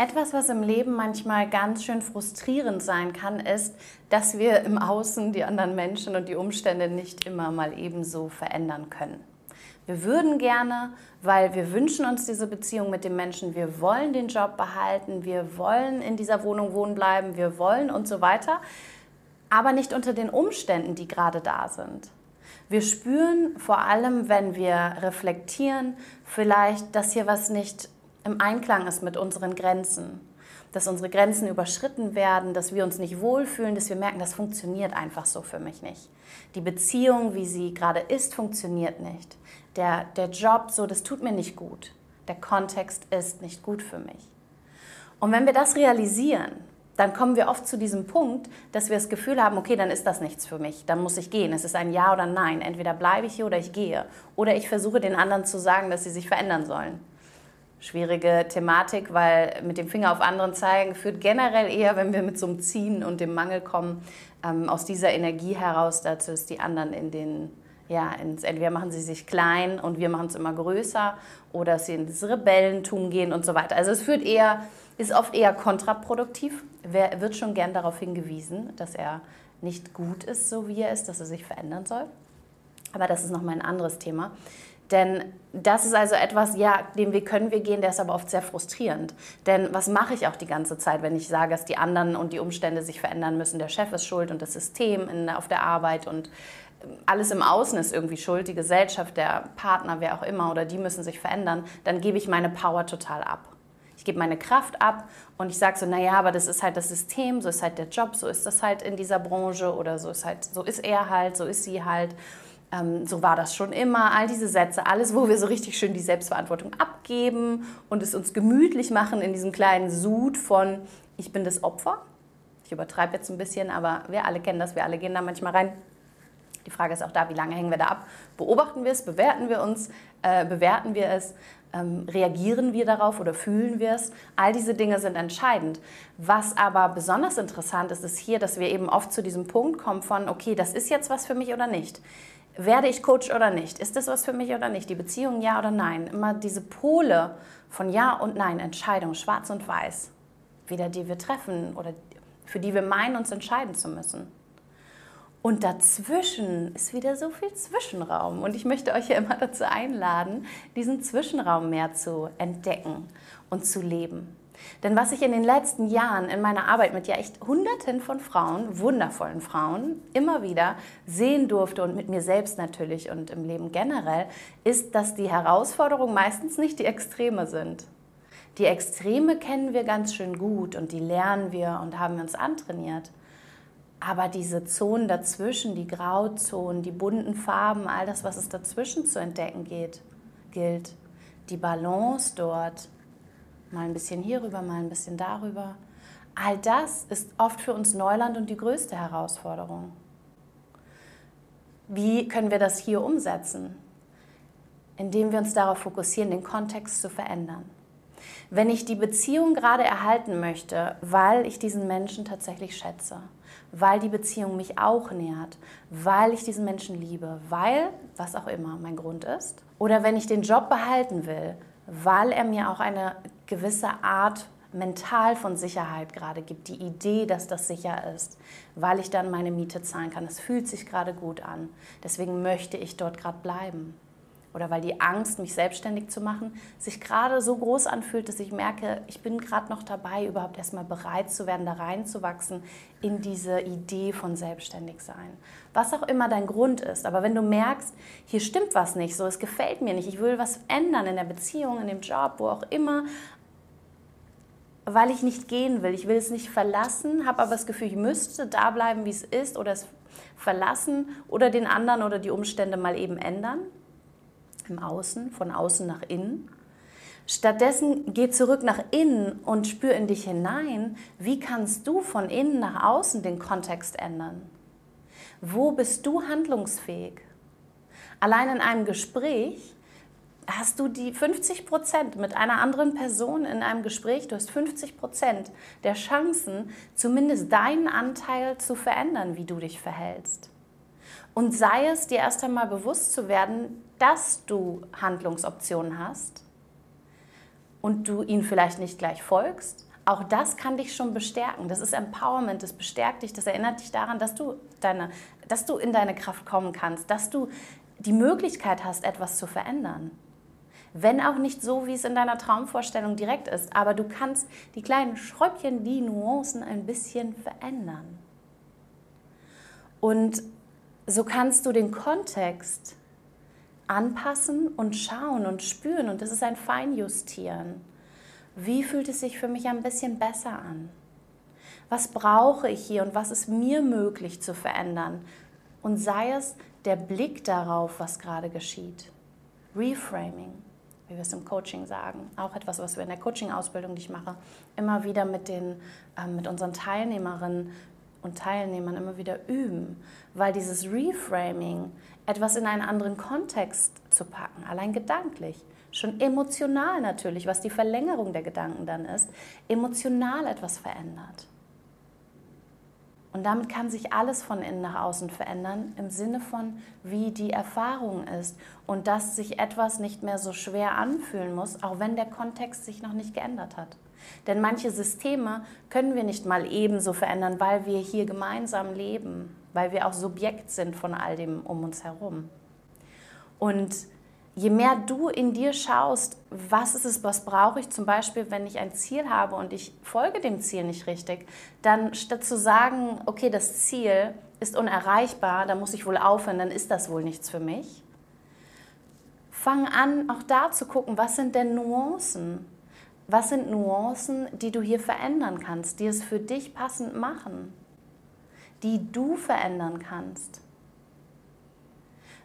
Etwas, was im Leben manchmal ganz schön frustrierend sein kann, ist, dass wir im Außen die anderen Menschen und die Umstände nicht immer mal ebenso verändern können. Wir würden gerne, weil wir wünschen uns diese Beziehung mit dem Menschen, wir wollen den Job behalten, wir wollen in dieser Wohnung wohnen bleiben, wir wollen und so weiter, aber nicht unter den Umständen, die gerade da sind. Wir spüren vor allem, wenn wir reflektieren, vielleicht, dass hier was nicht im Einklang ist mit unseren Grenzen. Dass unsere Grenzen überschritten werden, dass wir uns nicht wohlfühlen, dass wir merken, das funktioniert einfach so für mich nicht. Die Beziehung, wie sie gerade ist, funktioniert nicht. Der, der Job, so, das tut mir nicht gut. Der Kontext ist nicht gut für mich. Und wenn wir das realisieren, dann kommen wir oft zu diesem Punkt, dass wir das Gefühl haben, okay, dann ist das nichts für mich, dann muss ich gehen. Es ist ein Ja oder Nein. Entweder bleibe ich hier oder ich gehe. Oder ich versuche den anderen zu sagen, dass sie sich verändern sollen schwierige Thematik, weil mit dem Finger auf anderen zeigen führt generell eher, wenn wir mit so einem Ziehen und dem Mangel kommen, ähm, aus dieser Energie heraus dazu, dass die anderen in den, ja, ins, entweder machen sie sich klein und wir machen es immer größer oder sie ins Rebellentum gehen und so weiter. Also es führt eher, ist oft eher kontraproduktiv. Wer wird schon gern darauf hingewiesen, dass er nicht gut ist, so wie er ist, dass er sich verändern soll. Aber das ist nochmal ein anderes Thema. Denn das ist also etwas, ja, den Weg können wir gehen, der ist aber oft sehr frustrierend. Denn was mache ich auch die ganze Zeit, wenn ich sage, dass die anderen und die Umstände sich verändern müssen? Der Chef ist schuld und das System in, auf der Arbeit und alles im Außen ist irgendwie schuld, die Gesellschaft, der Partner, wer auch immer, oder die müssen sich verändern, dann gebe ich meine Power total ab. Ich gebe meine Kraft ab und ich sage so, naja, aber das ist halt das System, so ist halt der Job, so ist das halt in dieser Branche oder so ist halt, so ist er halt, so ist sie halt ähm, so war das schon immer, all diese Sätze, alles, wo wir so richtig schön die Selbstverantwortung abgeben und es uns gemütlich machen in diesem kleinen Sud von, ich bin das Opfer. Ich übertreibe jetzt ein bisschen, aber wir alle kennen das, wir alle gehen da manchmal rein. Die Frage ist auch da, wie lange hängen wir da ab? Beobachten wir es, bewerten wir uns, äh, bewerten wir es, ähm, reagieren wir darauf oder fühlen wir es? All diese Dinge sind entscheidend. Was aber besonders interessant ist, ist hier, dass wir eben oft zu diesem Punkt kommen von, okay, das ist jetzt was für mich oder nicht. Werde ich Coach oder nicht? Ist das was für mich oder nicht? Die Beziehung ja oder nein? Immer diese Pole von Ja und Nein, Entscheidung, schwarz und weiß, wieder die wir treffen oder für die wir meinen, uns entscheiden zu müssen. Und dazwischen ist wieder so viel Zwischenraum. Und ich möchte euch ja immer dazu einladen, diesen Zwischenraum mehr zu entdecken und zu leben. Denn was ich in den letzten Jahren in meiner Arbeit mit ja echt Hunderten von Frauen, wundervollen Frauen, immer wieder sehen durfte und mit mir selbst natürlich und im Leben generell, ist, dass die Herausforderungen meistens nicht die Extreme sind. Die Extreme kennen wir ganz schön gut und die lernen wir und haben wir uns antrainiert. Aber diese Zonen dazwischen, die Grauzonen, die bunten Farben, all das, was es dazwischen zu entdecken geht, gilt. Die Balance dort, mal ein bisschen hierüber, mal ein bisschen darüber. All das ist oft für uns Neuland und die größte Herausforderung. Wie können wir das hier umsetzen? Indem wir uns darauf fokussieren, den Kontext zu verändern. Wenn ich die Beziehung gerade erhalten möchte, weil ich diesen Menschen tatsächlich schätze, weil die Beziehung mich auch nährt, weil ich diesen Menschen liebe, weil, was auch immer mein Grund ist, oder wenn ich den Job behalten will, weil er mir auch eine gewisse Art mental von Sicherheit gerade gibt, die Idee, dass das sicher ist, weil ich dann meine Miete zahlen kann. Es fühlt sich gerade gut an. Deswegen möchte ich dort gerade bleiben oder weil die Angst, mich selbstständig zu machen, sich gerade so groß anfühlt, dass ich merke, ich bin gerade noch dabei, überhaupt erstmal bereit zu werden, da reinzuwachsen in diese Idee von Selbstständigsein. Was auch immer dein Grund ist, aber wenn du merkst, hier stimmt was nicht, so es gefällt mir nicht, ich will was ändern in der Beziehung, in dem Job, wo auch immer, weil ich nicht gehen will, ich will es nicht verlassen, habe aber das Gefühl, ich müsste da bleiben, wie es ist oder es verlassen oder den anderen oder die Umstände mal eben ändern im Außen, von außen nach innen. Stattdessen geh zurück nach innen und spür in dich hinein, wie kannst du von innen nach außen den Kontext ändern? Wo bist du handlungsfähig? Allein in einem Gespräch hast du die 50 Prozent mit einer anderen Person in einem Gespräch, du hast 50 Prozent der Chancen, zumindest deinen Anteil zu verändern, wie du dich verhältst. Und sei es dir erst einmal bewusst zu werden, dass du Handlungsoptionen hast und du ihnen vielleicht nicht gleich folgst, Auch das kann dich schon bestärken. Das ist Empowerment, das bestärkt dich, das erinnert dich daran, dass du, deine, dass du in deine Kraft kommen kannst, dass du die Möglichkeit hast, etwas zu verändern. Wenn auch nicht so, wie es in deiner Traumvorstellung direkt ist, aber du kannst die kleinen Schräubchen, die Nuancen ein bisschen verändern. Und so kannst du den Kontext anpassen und schauen und spüren. Und das ist ein Feinjustieren. Wie fühlt es sich für mich ein bisschen besser an? Was brauche ich hier und was ist mir möglich zu verändern? Und sei es der Blick darauf, was gerade geschieht. Reframing, wie wir es im Coaching sagen. Auch etwas, was wir in der Coaching-Ausbildung, die ich mache, immer wieder mit, den, äh, mit unseren Teilnehmerinnen und Teilnehmern immer wieder üben, weil dieses Reframing, etwas in einen anderen Kontext zu packen, allein gedanklich, schon emotional natürlich, was die Verlängerung der Gedanken dann ist, emotional etwas verändert. Und damit kann sich alles von innen nach außen verändern, im Sinne von, wie die Erfahrung ist und dass sich etwas nicht mehr so schwer anfühlen muss, auch wenn der Kontext sich noch nicht geändert hat. Denn manche Systeme können wir nicht mal ebenso verändern, weil wir hier gemeinsam leben, weil wir auch Subjekt sind von all dem um uns herum. Und je mehr du in dir schaust, was ist es, was brauche ich zum Beispiel, wenn ich ein Ziel habe und ich folge dem Ziel nicht richtig, dann statt zu sagen, okay, das Ziel ist unerreichbar, da muss ich wohl aufhören, dann ist das wohl nichts für mich. Fang an, auch da zu gucken, was sind denn Nuancen? Was sind Nuancen, die du hier verändern kannst, die es für dich passend machen, die du verändern kannst?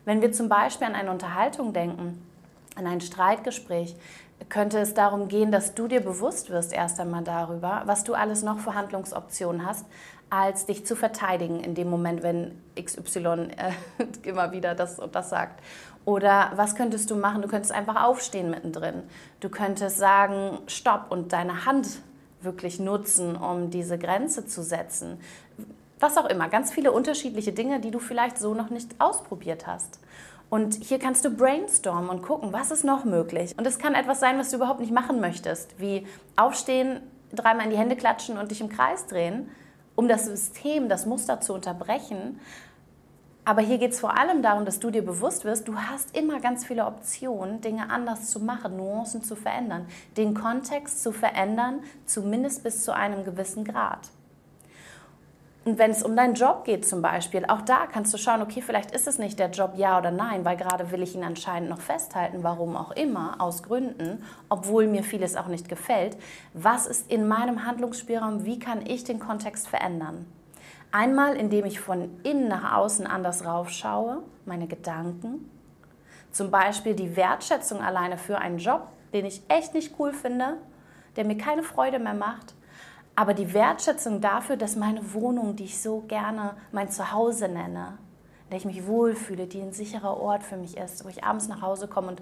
Wenn wir zum Beispiel an eine Unterhaltung denken, an ein Streitgespräch, könnte es darum gehen, dass du dir bewusst wirst erst einmal darüber, was du alles noch für Handlungsoptionen hast, als dich zu verteidigen in dem Moment, wenn XY äh, immer wieder das und das sagt. Oder was könntest du machen? Du könntest einfach aufstehen mittendrin. Du könntest sagen, stopp und deine Hand wirklich nutzen, um diese Grenze zu setzen. Was auch immer, ganz viele unterschiedliche Dinge, die du vielleicht so noch nicht ausprobiert hast. Und hier kannst du brainstormen und gucken, was ist noch möglich. Und es kann etwas sein, was du überhaupt nicht machen möchtest, wie aufstehen, dreimal in die Hände klatschen und dich im Kreis drehen, um das System, das Muster zu unterbrechen. Aber hier geht es vor allem darum, dass du dir bewusst wirst, du hast immer ganz viele Optionen, Dinge anders zu machen, Nuancen zu verändern, den Kontext zu verändern, zumindest bis zu einem gewissen Grad. Und wenn es um deinen Job geht zum Beispiel, auch da kannst du schauen, okay, vielleicht ist es nicht der Job ja oder nein, weil gerade will ich ihn anscheinend noch festhalten, warum auch immer, aus Gründen, obwohl mir vieles auch nicht gefällt. Was ist in meinem Handlungsspielraum? Wie kann ich den Kontext verändern? Einmal, indem ich von innen nach außen anders raufschaue, meine Gedanken. Zum Beispiel die Wertschätzung alleine für einen Job, den ich echt nicht cool finde, der mir keine Freude mehr macht. Aber die Wertschätzung dafür, dass meine Wohnung, die ich so gerne mein Zuhause nenne, in der ich mich wohlfühle, die ein sicherer Ort für mich ist, wo ich abends nach Hause komme und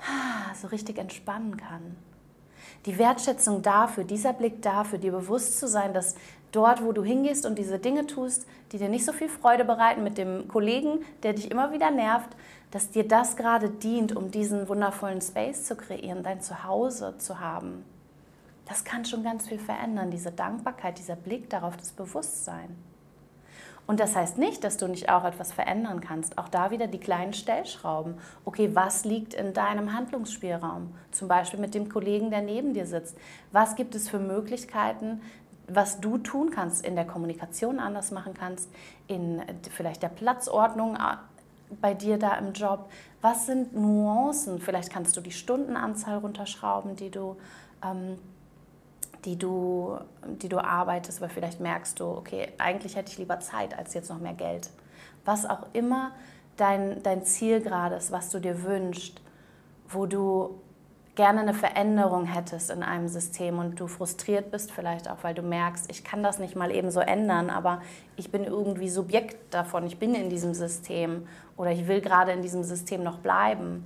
ah, so richtig entspannen kann. Die Wertschätzung dafür, dieser Blick dafür, dir bewusst zu sein, dass dort, wo du hingehst und diese Dinge tust, die dir nicht so viel Freude bereiten mit dem Kollegen, der dich immer wieder nervt, dass dir das gerade dient, um diesen wundervollen Space zu kreieren, dein Zuhause zu haben. Das kann schon ganz viel verändern, diese Dankbarkeit, dieser Blick darauf, das Bewusstsein. Und das heißt nicht, dass du nicht auch etwas verändern kannst. Auch da wieder die kleinen Stellschrauben. Okay, was liegt in deinem Handlungsspielraum? Zum Beispiel mit dem Kollegen, der neben dir sitzt. Was gibt es für Möglichkeiten, was du tun kannst, in der Kommunikation anders machen kannst, in vielleicht der Platzordnung äh, bei dir da im Job. Was sind Nuancen? Vielleicht kannst du die Stundenanzahl runterschrauben, die du, ähm, die du, die du arbeitest, weil vielleicht merkst du, okay, eigentlich hätte ich lieber Zeit als jetzt noch mehr Geld. Was auch immer dein, dein Ziel gerade ist, was du dir wünschst, wo du gerne eine Veränderung hättest in einem System und du frustriert bist vielleicht auch, weil du merkst, ich kann das nicht mal eben so ändern, aber ich bin irgendwie Subjekt davon, ich bin in diesem System oder ich will gerade in diesem System noch bleiben.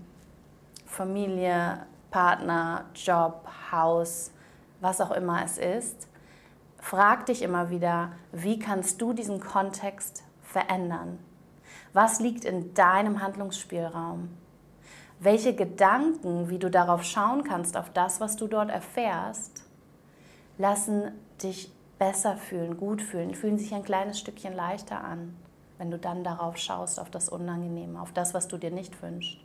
Familie, Partner, Job, Haus, was auch immer es ist. Frag dich immer wieder, wie kannst du diesen Kontext verändern? Was liegt in deinem Handlungsspielraum? welche Gedanken, wie du darauf schauen kannst, auf das, was du dort erfährst, lassen dich besser fühlen, gut fühlen, fühlen sich ein kleines Stückchen leichter an, wenn du dann darauf schaust, auf das Unangenehme, auf das, was du dir nicht wünschst.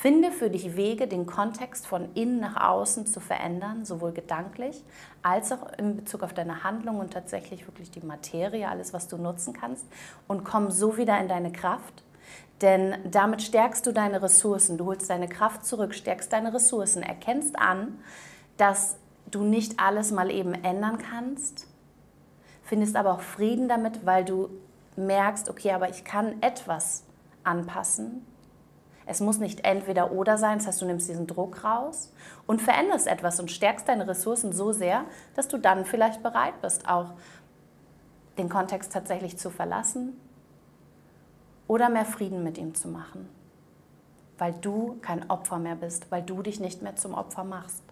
Finde für dich Wege, den Kontext von innen nach außen zu verändern, sowohl gedanklich als auch in Bezug auf deine Handlung und tatsächlich wirklich die Materie, alles, was du nutzen kannst, und komm so wieder in deine Kraft. Denn damit stärkst du deine Ressourcen, du holst deine Kraft zurück, stärkst deine Ressourcen, erkennst an, dass du nicht alles mal eben ändern kannst, findest aber auch Frieden damit, weil du merkst, okay, aber ich kann etwas anpassen. Es muss nicht entweder oder sein, das heißt, du nimmst diesen Druck raus und veränderst etwas und stärkst deine Ressourcen so sehr, dass du dann vielleicht bereit bist, auch den Kontext tatsächlich zu verlassen oder mehr Frieden mit ihm zu machen, weil du kein Opfer mehr bist, weil du dich nicht mehr zum Opfer machst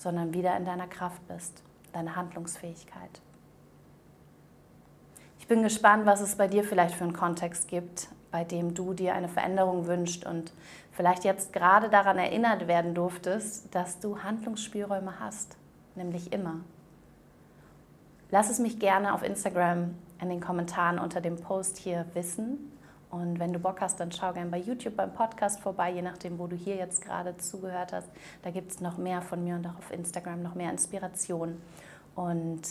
sondern wieder in deiner Kraft bist, deine Handlungsfähigkeit. Ich bin gespannt, was es bei dir vielleicht für einen Kontext gibt, bei dem du dir eine Veränderung wünschst und vielleicht jetzt gerade daran erinnert werden durftest, dass du Handlungsspielräume hast, nämlich immer. Lass es mich gerne auf Instagram in den Kommentaren unter dem Post hier wissen. Und wenn du Bock hast, dann schau gerne bei YouTube beim Podcast vorbei, je nachdem, wo du hier jetzt gerade zugehört hast. Da gibt es noch mehr von mir und auch auf Instagram noch mehr Inspiration und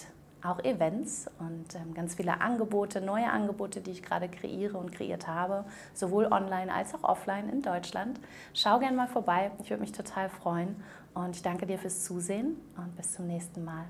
auch Events und ähm, ganz viele Angebote, neue Angebote, die ich gerade kreiere und kreiert habe, sowohl online als auch offline in Deutschland. Schau gerne mal vorbei, ich würde mich total freuen und ich danke dir fürs Zusehen und bis zum nächsten Mal.